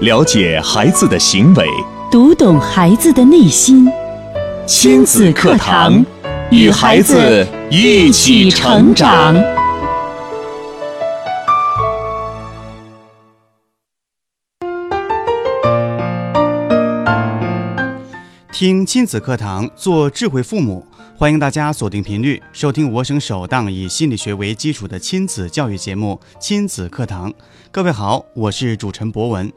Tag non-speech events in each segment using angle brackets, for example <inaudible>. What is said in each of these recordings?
了解孩子的行为，读懂孩子的内心。亲子课堂，与孩子一起成长。听亲子课堂，做智慧父母。欢迎大家锁定频率，收听我省首档以心理学为基础的亲子教育节目《亲子课堂》。各位好，我是主持人博文。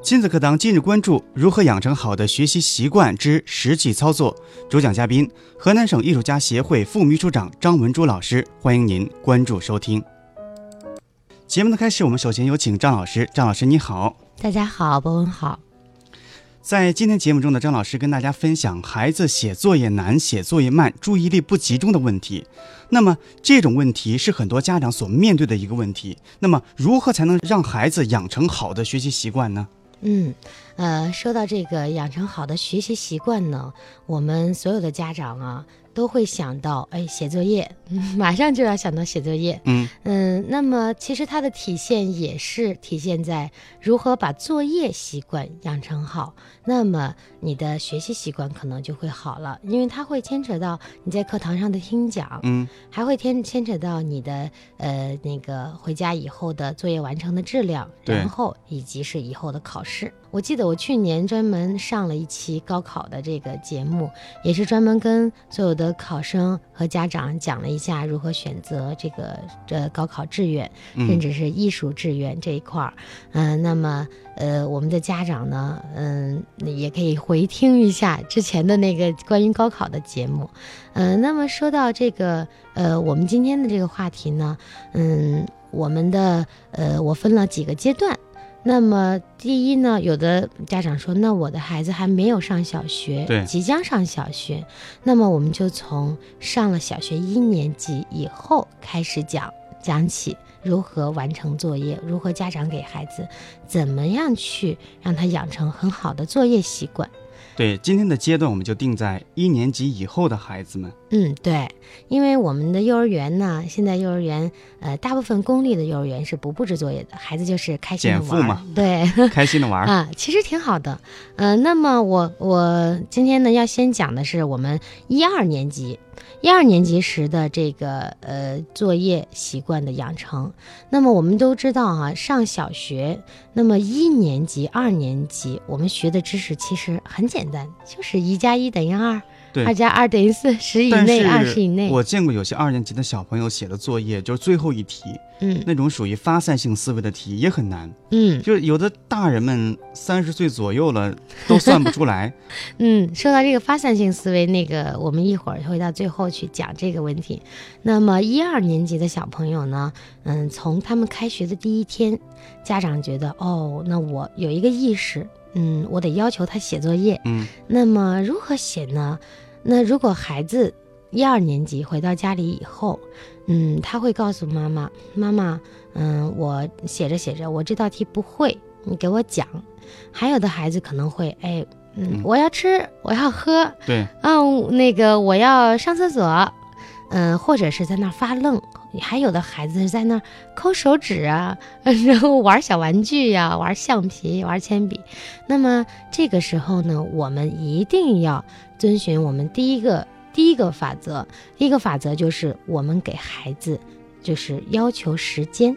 亲子课堂今日关注如何养成好的学习习惯之实际操作。主讲嘉宾：河南省艺术家协会副秘书长张文珠老师。欢迎您关注收听。节目的开始，我们首先有请张老师。张老师，你好。大家好，博文好。在今天节目中的，张老师跟大家分享孩子写作业难、写作业慢、注意力不集中的问题。那么这种问题是很多家长所面对的一个问题。那么如何才能让孩子养成好的学习习惯呢？嗯，呃，说到这个养成好的学习习惯呢，我们所有的家长啊。都会想到，哎，写作业，<laughs> 马上就要想到写作业。嗯嗯，那么其实它的体现也是体现在如何把作业习惯养成好，那么你的学习习惯可能就会好了，因为它会牵扯到你在课堂上的听讲，嗯，还会牵牵扯到你的呃那个回家以后的作业完成的质量，然后以及是以后的考试。我记得我去年专门上了一期高考的这个节目，也是专门跟所有的考生和家长讲了一下如何选择这个这高考志愿，甚至是艺术志愿这一块儿。嗯，那么呃，我们的家长呢，嗯，也可以回听一下之前的那个关于高考的节目。嗯，那么说到这个呃，我们今天的这个话题呢，嗯，我们的呃，我分了几个阶段。那么，第一呢，有的家长说，那我的孩子还没有上小学，对，即将上小学，那么我们就从上了小学一年级以后开始讲讲起，如何完成作业，如何家长给孩子怎么样去让他养成很好的作业习惯。对，今天的阶段我们就定在一年级以后的孩子们。嗯，对，因为我们的幼儿园呢，现在幼儿园，呃，大部分公立的幼儿园是不布置作业的，孩子就是开心的玩嘛，对，开心的玩 <laughs> 啊，其实挺好的。嗯，那么我我今天呢要先讲的是我们一二年级。一二年级时的这个呃作业习惯的养成，那么我们都知道啊，上小学，那么一年级、二年级我们学的知识其实很简单，就是一加一等于二。二加二等于四，十以内，二十以内。我见过有些二年级的小朋友写的作业，就是最后一题，嗯，那种属于发散性思维的题也很难，嗯，就是有的大人们三十岁左右了都算不出来。<laughs> 嗯，说到这个发散性思维，那个我们一会儿会到最后去讲这个问题。那么一二年级的小朋友呢，嗯，从他们开学的第一天，家长觉得，哦，那我有一个意识。嗯，我得要求他写作业。嗯，那么如何写呢？那如果孩子一二年级回到家里以后，嗯，他会告诉妈妈：“妈妈，嗯，我写着写着，我这道题不会，你给我讲。”还有的孩子可能会，哎，嗯，我要吃，我要喝，对，嗯，那个我要上厕所，嗯，或者是在那发愣。还有的孩子在那儿抠手指啊，<laughs> 然后玩小玩具呀，玩橡皮，玩铅笔。那么这个时候呢，我们一定要遵循我们第一个第一个法则。第一个法则就是我们给孩子就是要求时间。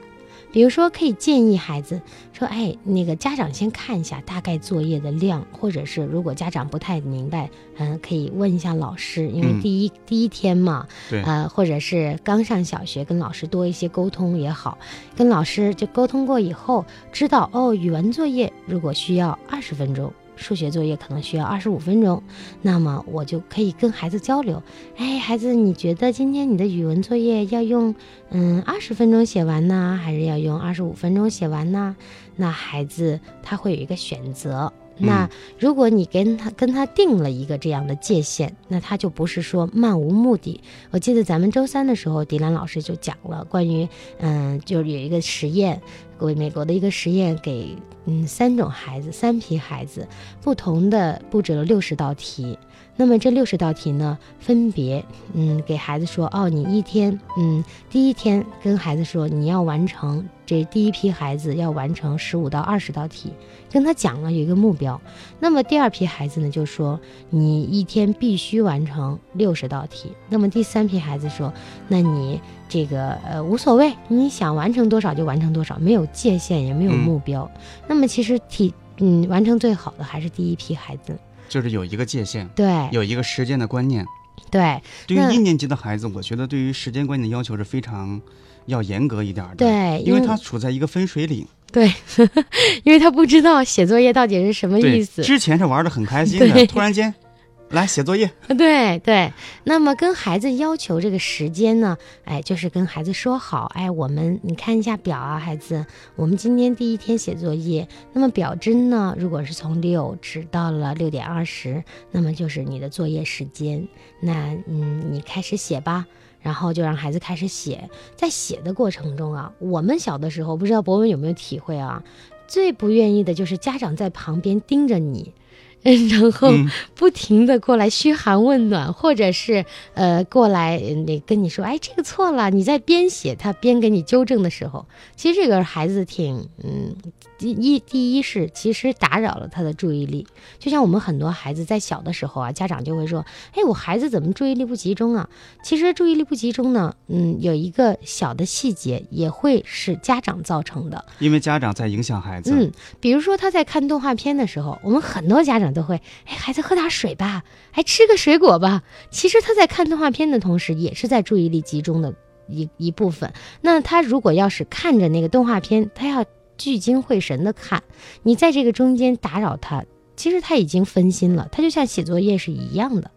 比如说，可以建议孩子说：“哎，那个家长先看一下大概作业的量，或者是如果家长不太明白，嗯，可以问一下老师，因为第一第一天嘛，对，呃，或者是刚上小学，跟老师多一些沟通也好，跟老师就沟通过以后，知道哦，语文作业如果需要二十分钟。”数学作业可能需要二十五分钟，那么我就可以跟孩子交流。哎，孩子，你觉得今天你的语文作业要用嗯二十分钟写完呢，还是要用二十五分钟写完呢？那孩子他会有一个选择。那如果你跟他跟他定了一个这样的界限，那他就不是说漫无目的。我记得咱们周三的时候，迪兰老师就讲了关于嗯，就是有一个实验。为美国的一个实验，给嗯三种孩子，三批孩子，不同的布置了六十道题。那么这六十道题呢，分别嗯给孩子说，哦，你一天嗯第一天跟孩子说你要完成这第一批孩子要完成十五到二十道题，跟他讲了有一个目标。那么第二批孩子呢，就说你一天必须完成六十道题。那么第三批孩子说，那你这个呃无所谓，你想完成多少就完成多少，没有界限也没有目标。那么其实题嗯完成最好的还是第一批孩子。就是有一个界限，对，有一个时间的观念。对，对于一年级的孩子，我觉得对于时间观念的要求是非常要严格一点的。对，因为他处在一个分水岭。对，<laughs> 因为他不知道写作业到底是什么意思。之前是玩的很开心的，突然间。来写作业，<laughs> 对对。那么跟孩子要求这个时间呢？哎，就是跟孩子说好，哎，我们你看一下表啊，孩子，我们今天第一天写作业。那么表针呢，如果是从六指到了六点二十，那么就是你的作业时间。那嗯，你开始写吧。然后就让孩子开始写。在写的过程中啊，我们小的时候不知道博文有没有体会啊？最不愿意的就是家长在旁边盯着你。<laughs> 然后不停的过来嘘寒问暖，或者是呃过来那跟你说，哎，这个错了。你在边写他边给你纠正的时候，其实这个孩子挺嗯。第一，第一是其实打扰了他的注意力，就像我们很多孩子在小的时候啊，家长就会说，哎，我孩子怎么注意力不集中啊？其实注意力不集中呢，嗯，有一个小的细节也会是家长造成的，因为家长在影响孩子。嗯，比如说他在看动画片的时候，我们很多家长都会，哎，孩子喝点水吧，还吃个水果吧。其实他在看动画片的同时，也是在注意力集中的一一部分。那他如果要是看着那个动画片，他要。聚精会神的看，你在这个中间打扰他，其实他已经分心了。他就像写作业是一样的，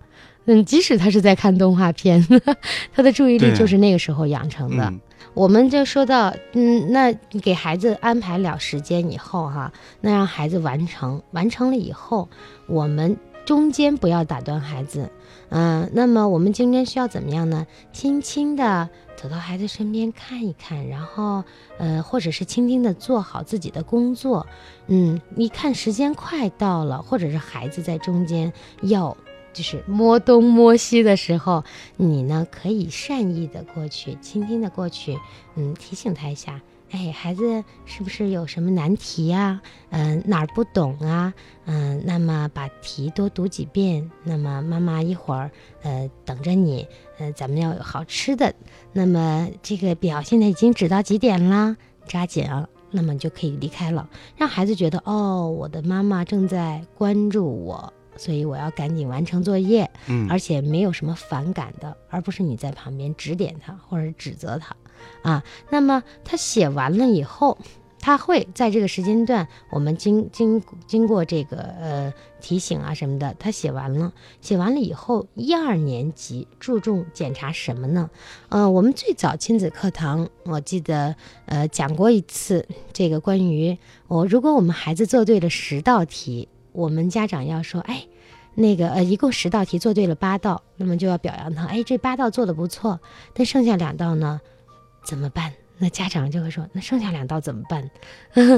嗯，即使他是在看动画片，<laughs> 他的注意力就是那个时候养成的。我们就说到，嗯，那给孩子安排了时间以后，哈，那让孩子完成，完成了以后，我们中间不要打断孩子，嗯，那么我们今天需要怎么样呢？轻轻的。走到孩子身边看一看，然后，呃，或者是轻轻的做好自己的工作，嗯，一看时间快到了，或者是孩子在中间要就是摸东摸西的时候，你呢可以善意的过去，轻轻的过去，嗯，提醒他一下。哎，孩子是不是有什么难题呀？嗯，哪儿不懂啊？嗯，那么把题多读几遍。那么妈妈一会儿呃等着你。呃，咱们要有好吃的。那么这个表现在已经指到几点啦？抓紧啊！那么就可以离开了，让孩子觉得哦，我的妈妈正在关注我，所以我要赶紧完成作业。嗯，而且没有什么反感的，而不是你在旁边指点他或者指责他。啊，那么他写完了以后，他会在这个时间段，我们经经经过这个呃提醒啊什么的，他写完了，写完了以后，一二年级注重检查什么呢？呃，我们最早亲子课堂，我记得呃讲过一次这个关于我，如果我们孩子做对了十道题，我们家长要说，哎，那个呃一共十道题做对了八道，那么就要表扬他，哎，这八道做的不错，但剩下两道呢？怎么办？那家长就会说：“那剩下两道怎么办？”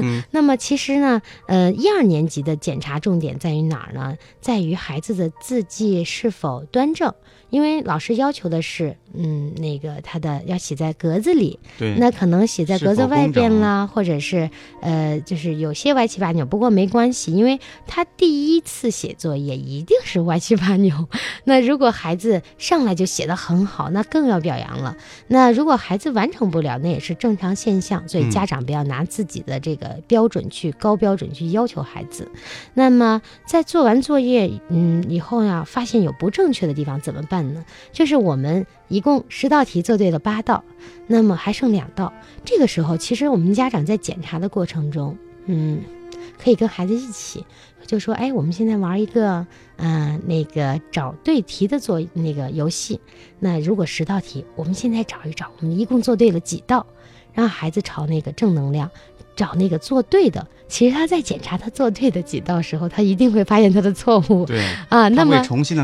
<laughs> 那么其实呢，呃，一二年级的检查重点在于哪儿呢？在于孩子的字迹是否端正。因为老师要求的是，嗯，那个他的要写在格子里，对，那可能写在格子外边啦，或者是呃，就是有些歪七八扭。不过没关系，因为他第一次写作业一定是歪七八扭。<laughs> 那如果孩子上来就写的很好，那更要表扬了。那如果孩子完成不了，那也是正常现象。所以家长不要拿自己的这个标准去高标准去要求孩子。那么在做完作业，嗯，以后呀，发现有不正确的地方怎么办？呢，就是我们一共十道题做对了八道，那么还剩两道。这个时候，其实我们家长在检查的过程中，嗯，可以跟孩子一起就说：“哎，我们现在玩一个，嗯，那个找对题的做那个游戏。那如果十道题，我们现在找一找，我们一共做对了几道？让孩子朝那个正能量。”找那个做对的，其实他在检查他做对的几道时候，他一定会发现他的错误。对啊，那么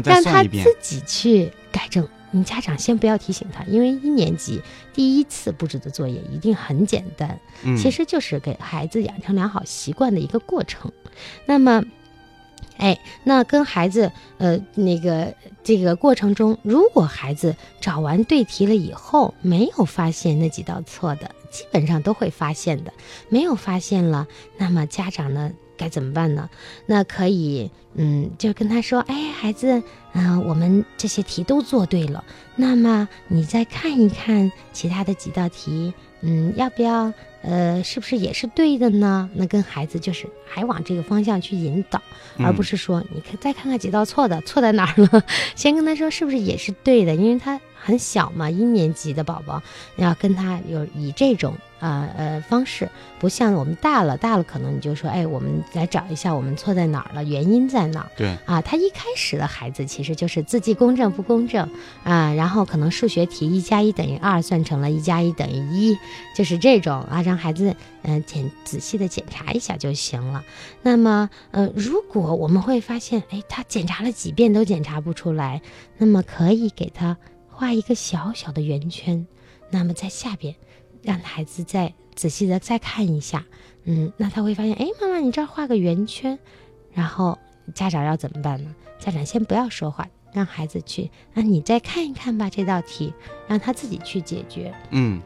让他自己去改正。你家长先不要提醒他，因为一年级第一次布置的作业一定很简单，其实就是给孩子养成良好习惯的一个过程。那么哎，那跟孩子，呃，那个这个过程中，如果孩子找完对题了以后，没有发现那几道错的，基本上都会发现的。没有发现了，那么家长呢该怎么办呢？那可以，嗯，就跟他说，哎，孩子，嗯、我们这些题都做对了，那么你再看一看其他的几道题，嗯，要不要？呃，是不是也是对的呢？那跟孩子就是还往这个方向去引导，而不是说你看再看看几道错的，错在哪儿了？<laughs> 先跟他说是不是也是对的，因为他很小嘛，一年级的宝宝，要跟他有以这种呃呃方式，不像我们大了，大了可能你就说，哎，我们来找一下我们错在哪儿了，原因在哪儿？对，啊，他一开始的孩子其实就是字迹公正不公正啊，然后可能数学题一加一等于二算成了一加一等于一，就是这种啊，让孩子嗯、呃检仔细的检查一下就行了。那么呃，如果我们会发现，哎，他检查了几遍都检查不出来，那么可以给他画一个小小的圆圈，那么在下边让孩子再仔细的再看一下，嗯，那他会发现，哎，妈妈你这儿画个圆圈，然后家长要怎么办呢？家长先不要说话，让孩子去，那你再看一看吧这道题，让他自己去解决。嗯，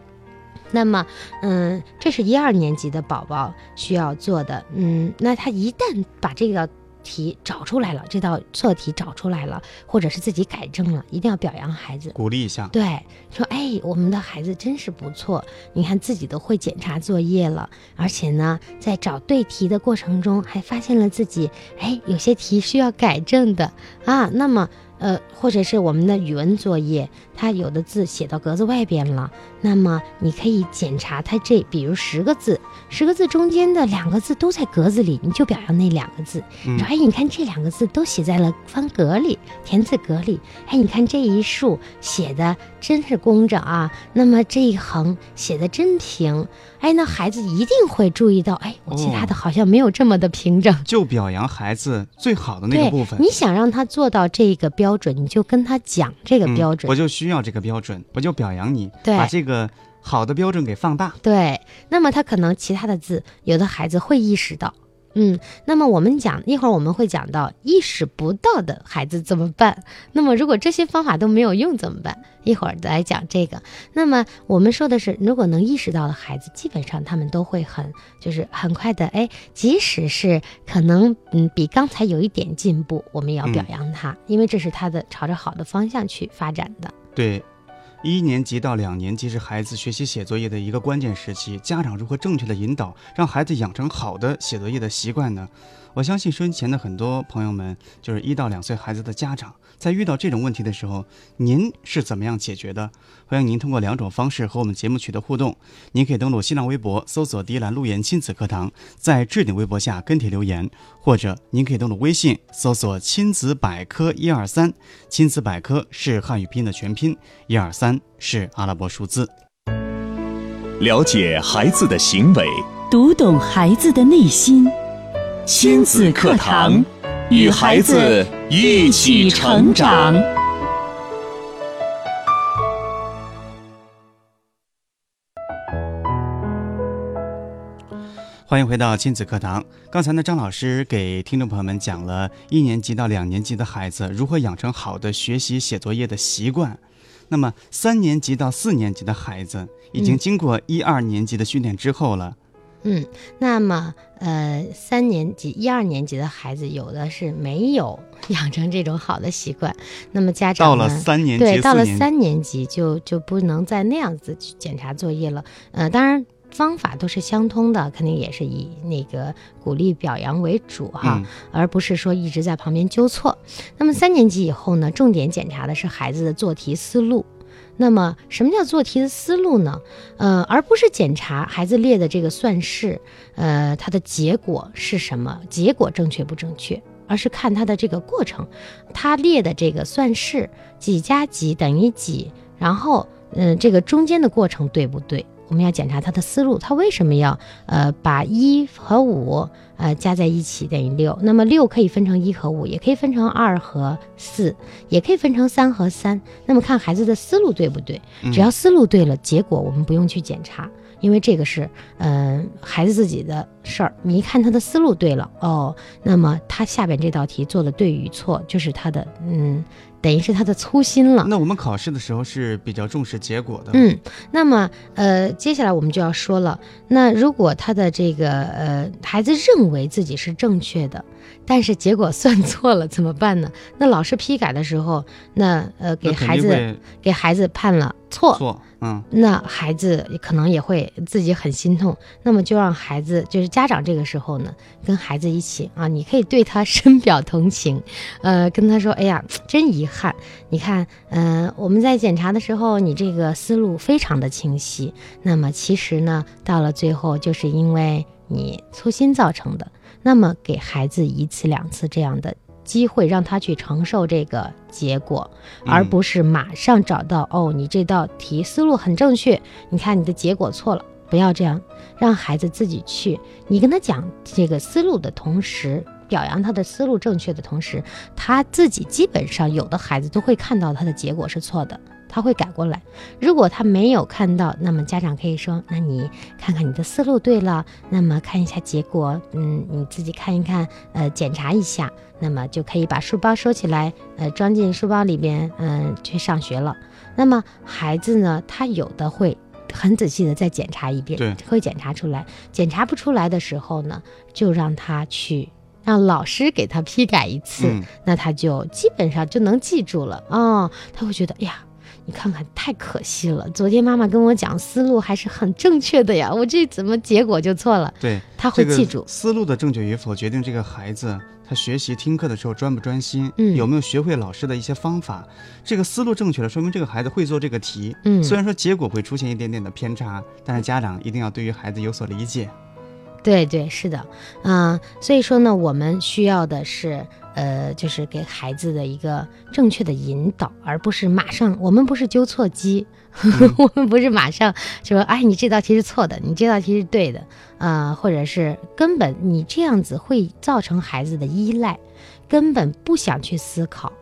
那么，嗯，这是一二年级的宝宝需要做的，嗯，那他一旦把这个题找出来了，这道错题找出来了，或者是自己改正了，一定要表扬孩子。鼓励一下。对，说哎，我们的孩子真是不错，你看自己都会检查作业了，而且呢，在找对题的过程中还发现了自己哎有些题需要改正的啊。那么呃，或者是我们的语文作业，它有的字写到格子外边了，那么你可以检查它这，比如十个字，十个字中间的两个字都在格子里，你就表扬那两个字。嗯说哎，你看这两个字都写在了方格里、田字格里。哎，你看这一竖写的真是工整啊，那么这一横写的真平。哎，那孩子一定会注意到，哎，我其他的好像没有这么的平整。就表扬孩子最好的那个部分。你想让他做到这个标准，你就跟他讲这个嗯标准。我就需要这个标准，我就表扬你，对把这个好的标准给放大。对，那么他可能其他的字，有的孩子会意识到，嗯，那么我们讲一会儿我们会讲到意识不到的孩子怎么办。那么如果这些方法都没有用怎么办？一会儿来讲这个。那么我们说的是，如果能意识到的孩子，基本上他们都会很就是很快的，哎，即使是可能嗯比刚才有一点进步，我们也要表扬他，因为这是他的朝着好的方向去发展的。对，一年级到两年级是孩子学习写作业的一个关键时期，家长如何正确的引导，让孩子养成好的写作业的习惯呢？我相信收音前的很多朋友们，就是一到两岁孩子的家长，在遇到这种问题的时候，您是怎么样解决的？欢迎您通过两种方式和我们节目取得互动。您可以登录新浪微博，搜索“迪兰路言亲子课堂”，在置顶微博下跟帖留言，或者您可以登录微信，搜索“亲子百科一二三”，亲子百科是汉语拼音的全拼，一二三是阿拉伯数字。了解孩子的行为，读懂孩子的内心。亲子课堂，与孩子一起成长。欢迎回到亲子课堂。刚才呢，张老师给听众朋友们讲了一年级到两年级的孩子如何养成好的学习写作业的习惯。那么三年级到四年级的孩子已经嗯。经过一二年级的训练之后了，嗯，那么呃，三年级、一二年级的孩子，有的是没有养成这种好的习惯，那么家长到了三年级、对，到了三年级就就不能再那样子去检查作业了。呃，当然方法都是相通的，肯定也是以那个鼓励表扬为主哈，嗯而不是说一直在旁边纠错。那么三年级以后呢，重点检查的是孩子的做题思路。那么，什么叫做题的思路呢？呃，而不是检查孩子列的这个算式，呃，它的结果是什么，结果正确不正确，而是看他的这个过程，他列的这个算式几加几等于几，然后，嗯、这个中间的过程对不对？我们要检查他的思路，他为什么要呃把一和五呃加在一起等于六？那么六可以分成一和五，也可以分成二和四，也可以分成三和三。那么看孩子的思路对不对？嗯只要思路对了，结果我们不用去检查，因为这个是嗯、孩子自己的事儿。你一看他的思路对了哦，那么他下边这道题做的对与错，就是他的嗯，等于是他的粗心了。那我们考试的时候是比较重视结果的。嗯，那么呃，接下来我们就要说了，那如果他的这个呃孩子认为自己是正确的，但是结果算错了怎么办呢？<laughs> 那老师批改的时候，那呃给孩子给孩子判了错，错。嗯，那孩子可能也会自己很心痛，那么就让孩子，就是家长这个时候呢，跟孩子一起啊，你可以对他深表同情，<laughs> 呃，跟他说，哎呀，真遗憾，你看，嗯、我们在检查的时候，你这个思路非常的清晰，那么其实呢，到了最后就是因为你粗心造成的，那么给孩子一次两次这样的。机会让他去承受这个结果，而嗯不是马上找到、哦，你这道题思路很正确，你看你的结果错了，不要这样，让孩子自己去。你跟他讲这个思路的同时，表扬他的思路正确的同时，他自己基本上有的孩子都会看到他的结果是错的。他会改过来，如果他没有看到，那么家长可以说：“那你看看你的思路对了，那么看一下结果，嗯，你自己看一看，呃，检查一下，那么就可以把书包收起来，呃，装进书包里边，嗯、去上学了。那么孩子呢，他有的会很仔细的再检查一遍，对会检查出来。检查不出来的时候呢，就让他去让老师给他批改一次，嗯那他就基本上就能记住了哦。他会觉得，哎呀。你看看，太可惜了！昨天妈妈跟我讲思路还是很正确的呀，我这怎么结果就错了？对，他会这个记住。思路的正确与否，决定这个孩子他学习听课的时候专不专心，嗯有没有学会老师的一些方法。这个思路正确了，说明这个孩子会做这个题。嗯虽然说结果会出现一点点的偏差，但是家长一定要对于孩子有所理解。对对，是的，嗯、所以说呢，我们需要的是，呃，就是给孩子的一个正确的引导，而不是马上，我们不是纠错机，<laughs> 我们不是马上说，哎，你这道题是错的，你这道题是对的，呃，或者是根本你这样子会造成孩子的依赖，根本不想去思考，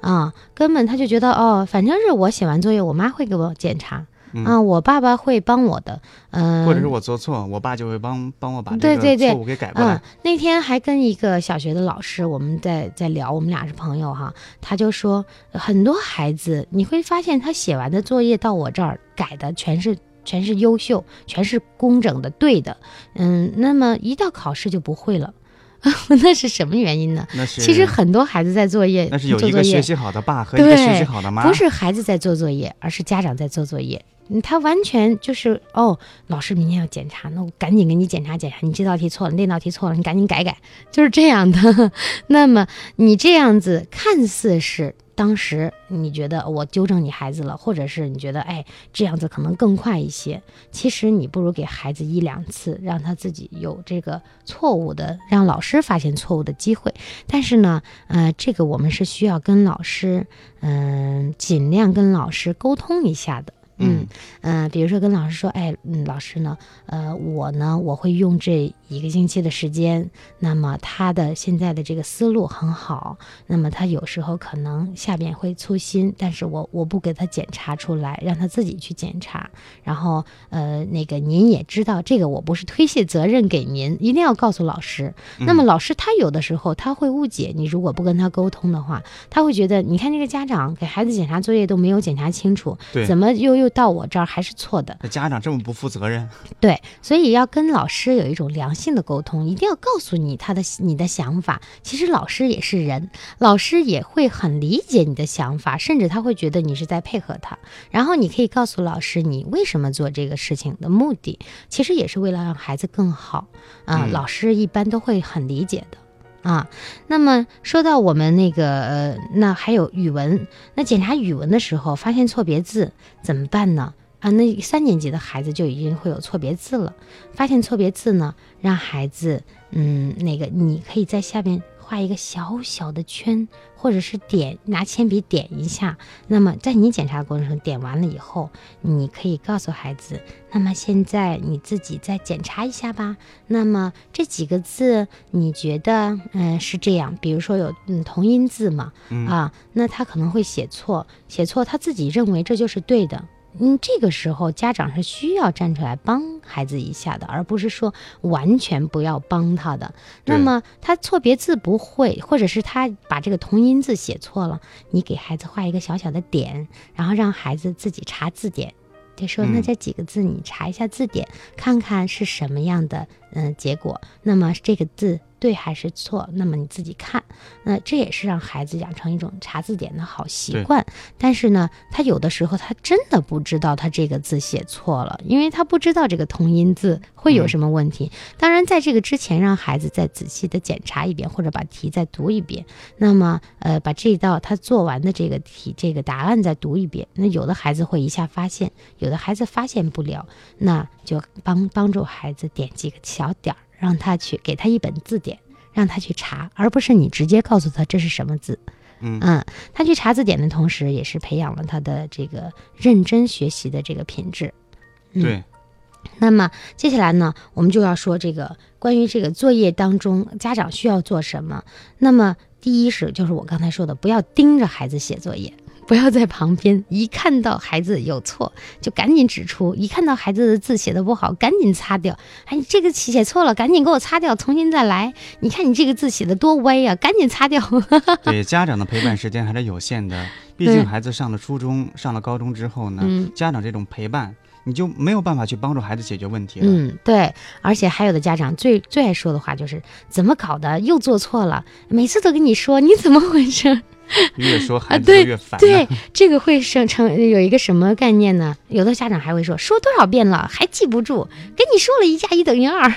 啊、根本他就觉得哦，反正是我写完作业，我妈会给我检查。嗯啊，我爸爸会帮我的，嗯、或者是我做错，我爸就会帮帮我把这个对对对错误给改过来。嗯，那天还跟一个小学的老师，我们在在聊，我们俩是朋友哈，他就说很多孩子你会发现他写完的作业到我这儿改的全是全是优秀，全是工整的对的，嗯，那么一到考试就不会了，<laughs> 那是什么原因呢？那是其实很多孩子在作业，那是有一个学习好的爸和一个学习好的妈，不是孩子在做作业，而是家长在做作业。他完全就是哦，老师明天要检查，那我赶紧给你检查检查，你这道题错了，那道题错了，你赶紧改改，就是这样的。<laughs> 那么你这样子看似是当时你觉得我纠正你孩子了，或者是你觉得哎这样子可能更快一些，其实你不如给孩子一两次，让他自己有这个错误的，让老师发现错误的机会。但是呢，呃，这个我们是需要跟老师，嗯、尽量跟老师沟通一下的。嗯，嗯、比如说跟老师说，哎，嗯，老师呢，呃，我呢，我会用这一个星期的时间，那么他的现在的这个思路很好，那么他有时候可能下边会粗心，但是我我不给他检查出来，让他自己去检查，然后呃，那个您也知道，这个我不是推卸责任给您，一定要告诉老师。那么老师他有的时候他会误解你，如果不跟他沟通的话，他会觉得你看这个家长给孩子检查作业都没有检查清楚，怎么又又到我这儿还是错的？那家长这么不负责任，<laughs> 对，所以要跟老师有一种良性的沟通，一定要告诉你他的你的想法。其实老师也是人，老师也会很理解你的想法，甚至他会觉得你是在配合他。然后你可以告诉老师你为什么做这个事情的目的，其实也是为了让孩子更好啊、嗯老师一般都会很理解的。啊，那么说到我们那个呃，那还有语文，那检查语文的时候发现错别字怎么办呢？啊，那三年级的孩子就已经会有错别字了。发现错别字呢，让孩子，嗯，那个你可以在下面画一个小小的圈，或者是点拿铅笔点一下。那么在你检查的过程中点完了以后，你可以告诉孩子，那么现在你自己再检查一下吧。那么这几个字你觉得，嗯、是这样？比如说有嗯同音字嘛，嗯啊，那他可能会写错，写错他自己认为这就是对的。嗯，这个时候家长是需要站出来帮孩子一下的，而不是说完全不要帮他的。那么他错别字不会，或者是他把这个同音字写错了，你给孩子画一个小小的点，然后让孩子自己查字典。就说嗯那这几个字你查一下字典，看看是什么样的嗯、呃结果。那么这个字对还是错？那么你自己看。那这也是让孩子养成一种查字典的好习惯。但是呢，他有的时候他真的不知道他这个字写错了，因为他不知道这个同音字会有嗯什么问题。当然，在这个之前，让孩子再仔细的检查一遍，或者把题再读一遍。那么，呃，把这道他做完的这个题这个答案再读一遍。那有的孩子会一下发现，有的孩子发现不了，那就帮帮助孩子点几个小点儿，让他去给他一本字典。让他去查，而不是你直接告诉他这是什么字。嗯他去查字典的同时，也是培养了他的这个认真学习的这个品质。嗯对，那么接下来呢，我们就要说这个关于这个作业当中家长需要做什么。那么第一是就是我刚才说的，不要盯着孩子写作业。不要在旁边，一看到孩子有错就赶紧指出，一看到孩子的字写的不好，赶紧擦掉。哎，你这个写错了，赶紧给我擦掉，重新再来。你看你这个字写的多歪呀、赶紧擦掉。对，<laughs> 家长的陪伴时间还是有限的，毕竟孩子上了初中、上了高中之后呢，嗯家长这种陪伴，你就没有办法去帮助孩子解决问题了。嗯，对，而且还有的家长最最爱说的话就是怎么搞的，又做错了，每次都跟你说你怎么回事？<laughs> 越说孩子越烦、对，这个会生成有一个什么概念呢？有的家长还会说，说多少遍了还记不住，跟你说了一加一等于二，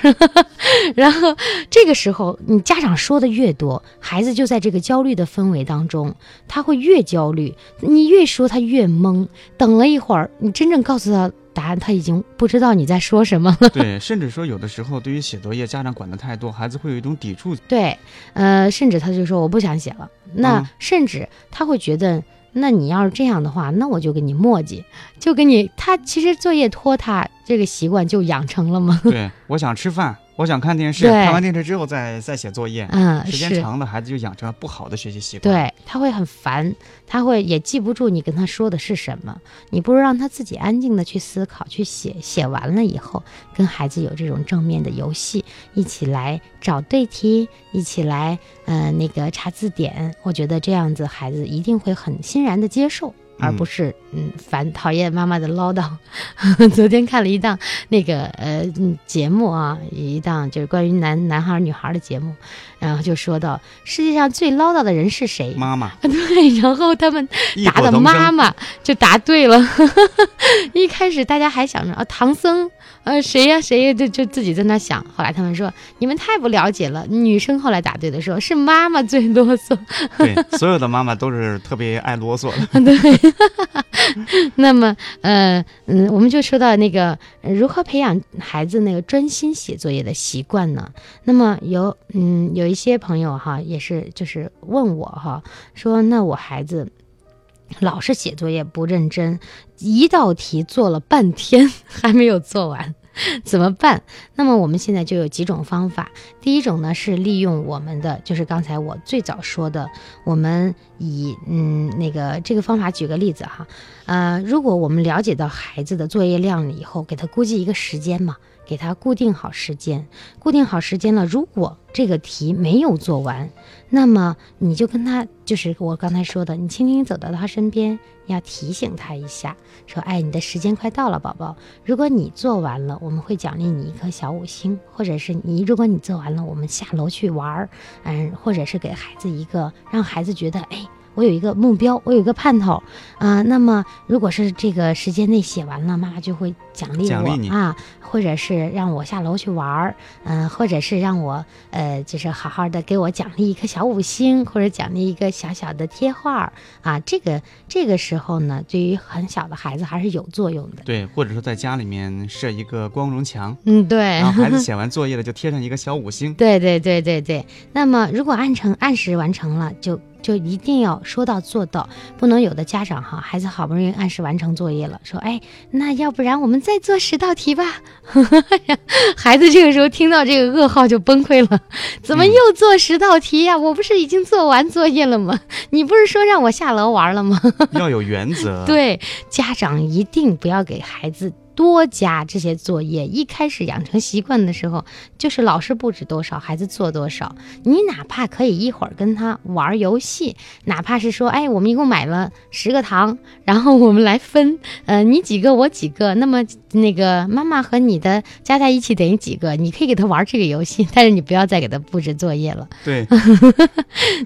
<laughs> 然后这个时候你家长说的越多，孩子就在这个焦虑的氛围当中，他会越焦虑，你越说他越懵，等了一会儿，你真正告诉他答案，他已经不知道你在说什么了。<laughs> 对，甚至说有的时候对于写作业，家长管得太多，孩子会有一种抵触。对，呃，甚至他就说我不想写了。那、嗯甚至他会觉得，那你要是这样的话，那我就跟你磨叽，就跟你他其实作业拖沓这个习惯就养成了吗？<laughs> 对，我想吃饭，我想看电视，看完电视之后再再写作业，嗯，时间。长了，孩子就养成了不好的学习习惯。对，他会很烦，他会也记不住你跟他说的是什么。你不如让他自己安静的去思考，去写，写完了以后，跟孩子有这种正面的游戏，一起来找对题，一起来呃那个查字典。我觉得这样子孩子一定会很欣然的接受。而不嗯是嗯烦讨厌妈妈的唠叨。<laughs> 昨天看了一档那个呃嗯节目啊，一档就是关于男男孩儿女孩儿的节目，然后就说到世界上最唠叨的人是谁？<laughs> 妈妈对，然后他们答的妈妈就答对了。<laughs> 一开始大家还想着啊，唐僧，呃，谁呀、谁呀，就就自己在那想。后来他们说你们太不了解了。女生后来答对的时候是妈妈最啰嗦。<laughs> 对，所有的妈妈都是特别爱啰嗦的。<laughs> 对，<laughs> 那么呃嗯，我们就说到那个、呃如何培养孩子那个专心写作业的习惯呢？那么有嗯有一些朋友哈，也是就是问我哈，说那我孩子。老是写作业不认真，一道题做了半天 <laughs> 还没有做完，怎么办？那么我们现在就有几种方法。第一种呢是利用我们的，就是刚才我最早说的，我们以嗯那个这个方法举个例子哈，呃，如果我们了解到孩子的作业量了以后，给他估计一个时间嘛，给他固定好时间，固定好时间了，如果这个题没有做完，那么你就跟他，就是我刚才说的，你轻轻走到他身边，要提醒他一下，说，哎，你的时间快到了，宝宝。如果你做完了，我们会奖励你一颗小五星，或者是你，如果你做完了，我们下楼去玩儿，嗯，或者是给孩子一个，让孩子觉得，哎。我有一个目标，我有一个盼头，啊、那么如果是这个时间内写完了，妈妈就会奖励我奖励你啊，或者是让我下楼去玩儿，嗯、或者是让我呃，就是好好的给我奖励一颗小五星，或者奖励一个小小的贴画儿啊。这个这个时候呢，对于很小的孩子还是有作用的。对，或者说在家里面设一个光荣墙，嗯，对。<laughs> 然后孩子写完作业了就贴上一个小五星。对对对对对。那么如果按成按时完成了，就就一定要说到做到，不能有的家长哈，孩子好不容易按时完成作业了，说哎，那要不然我们再做十道题吧。<laughs> 孩子这个时候听到这个噩耗就崩溃了，怎么又做十道题呀？我不是已经做完作业了吗？你不是说让我下楼玩了吗？<laughs> 要有原则。对，家长一定不要给孩子。多加这些作业，一开始养成习惯的时候，就是老师布置多少，孩子做多少。你哪怕可以一会儿跟他玩游戏，哪怕是说，哎，我们一共买了十个糖，然后我们来分，呃，你几个，我几个，那么那个妈妈和你的加在一起等于几个？你可以给他玩这个游戏，但是你不要再给他布置作业了。对，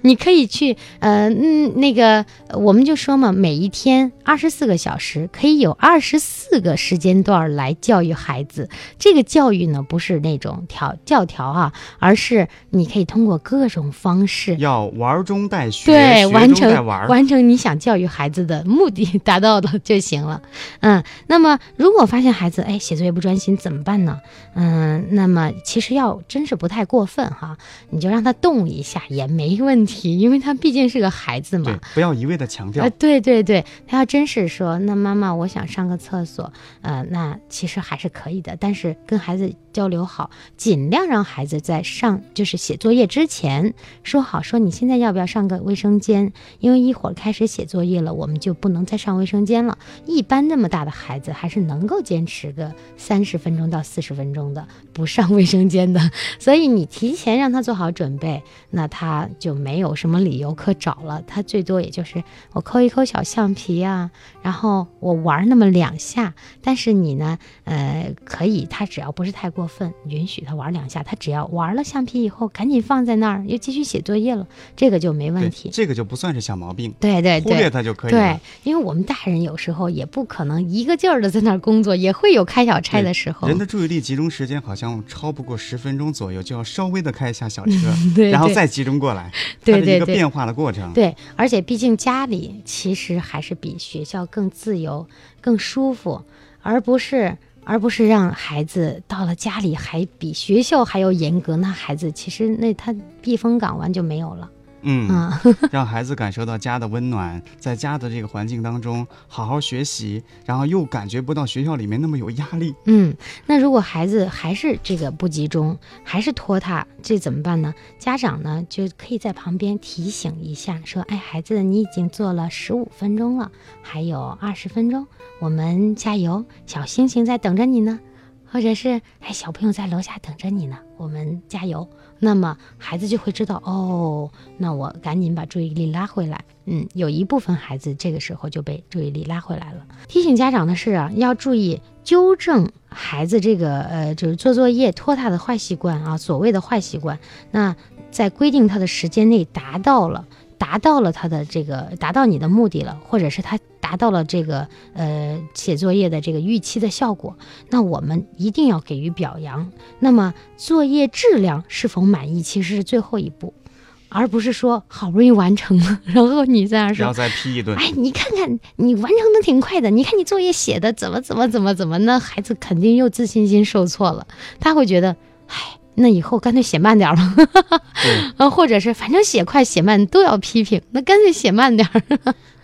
你可以去，呃，嗯，那个我们就说嘛，每一天二十四个小时，可以有二十四个时间。段来教育孩子，这个教育呢不是那种条教条啊，而是你可以通过各种方式，要玩中带学，对，完成玩完成你想教育孩子的目的，达到了就行了。嗯，那么如果发现孩子哎写作业不专心怎么办呢？嗯，那么其实要真是不太过分哈，你就让他动一下也没问题，因为他毕竟是个孩子嘛。不要一味的强调。对对对，他要真是说，那妈妈我想上个厕所，呃。那其实还是可以的，但是跟孩子交流好，尽量让孩子在上就是写作业之前说好，说你现在要不要上个卫生间？因为一会儿开始写作业了，我们就不能再上卫生间了。一般那么大的孩子还是能够坚持个三十分钟到四十分钟的不上卫生间的，<laughs> 所以你提前让他做好准备，那他就没有什么理由可找了。他最多也就是我抠一抠小橡皮啊，然后我玩那么两下，但是。你呢？呃，可以，他只要不是太过分，允许他玩两下。他只要玩了橡皮以后，赶紧放在那儿，又继续写作业了，这个就没问题。这个就不算是小毛病。对对对，忽略他就可以。对，因为我们大人有时候也不可能一个劲儿的在那儿工作，也会有开小差的时候。人的注意力集中时间好像超不过十分钟左右，就要稍微的开一下小车，<laughs> 对，然后再集中过来。对对，一个变化的过程。对，而且毕竟家里其实还是比学校更自由、更舒服。而不是，而不是让孩子到了家里还比学校还要严格，那孩子其实那他避风港湾就没有了。嗯，<laughs> 让孩子感受到家的温暖，在家的这个环境当中好好学习，然后又感觉不到学校里面那么有压力。嗯，那如果孩子还是这个不集中，还是拖沓，这怎么办呢？家长呢就可以在旁边提醒一下，说：“哎，孩子，你已经做了十五分钟了，还有二十分钟，我们加油，小星星在等着你呢。”或者是：“哎，小朋友在楼下等着你呢，我们加油。”那么孩子就会知道哦，那我赶紧把注意力拉回来。嗯，有一部分孩子这个时候就被注意力拉回来了。提醒家长的是啊，要注意纠正孩子这个呃，就是做作业拖沓的坏习惯啊，所谓的坏习惯。那在规定他的时间内达到了。达到了他的这个达到你的目的了，或者是他达到了这个呃写作业的这个预期的效果，那我们一定要给予表扬。那么作业质量是否满意，其实是最后一步，而不是说好不容易完成了，然后你在那说，要再批一顿。哎，你看看你完成的挺快的，你看你作业写的怎么怎么怎么怎么，那孩子肯定又自信心受挫了，他会觉得，哎。那以后干脆写慢点儿吧，<laughs> 啊，或者是反正写快写慢都要批评，那干脆写慢点儿。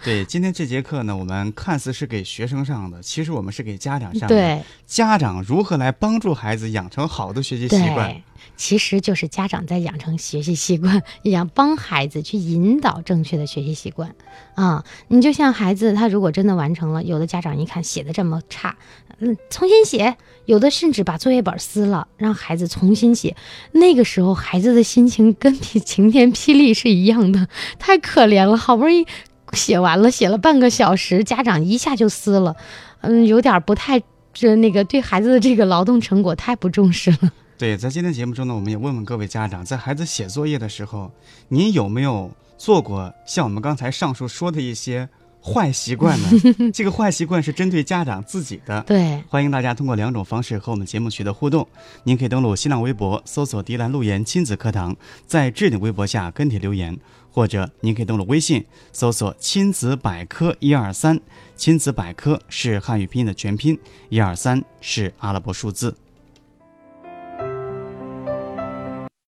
对，今天这节课呢，我们看似是给学生上的，其实我们是给家长上的。对，家长如何来帮助孩子养成好的学习习惯？其实就是家长在养成学习习惯，要帮孩子去引导正确的学习习惯啊。你就像孩子，他如果真的完成了，有的家长一看写的这么差，嗯，重新写；有的甚至把作业本撕了，让孩子重新写。那个时候，孩子的心情跟晴天霹雳是一样的，太可怜了，好不容易。写完了，写了半个小时，家长一下就撕了，嗯，有点不太，这那个对孩子的这个劳动成果太不重视了。<laughs> 对，在今天节目中呢，我们也问问各位家长，在孩子写作业的时候，您有没有做过像我们刚才上述说的一些坏习惯呢？<laughs> 这个坏习惯是针对家长自己的。对，欢迎大家通过两种方式和我们节目取得互动。您可以登录新浪微博，搜索“迪兰路言亲子课堂”，在置顶微博下跟帖留言。或者您可以登录微信，搜索“亲子百科一二三”，亲子百科是汉语拼音的全拼，一二三是阿拉伯数字。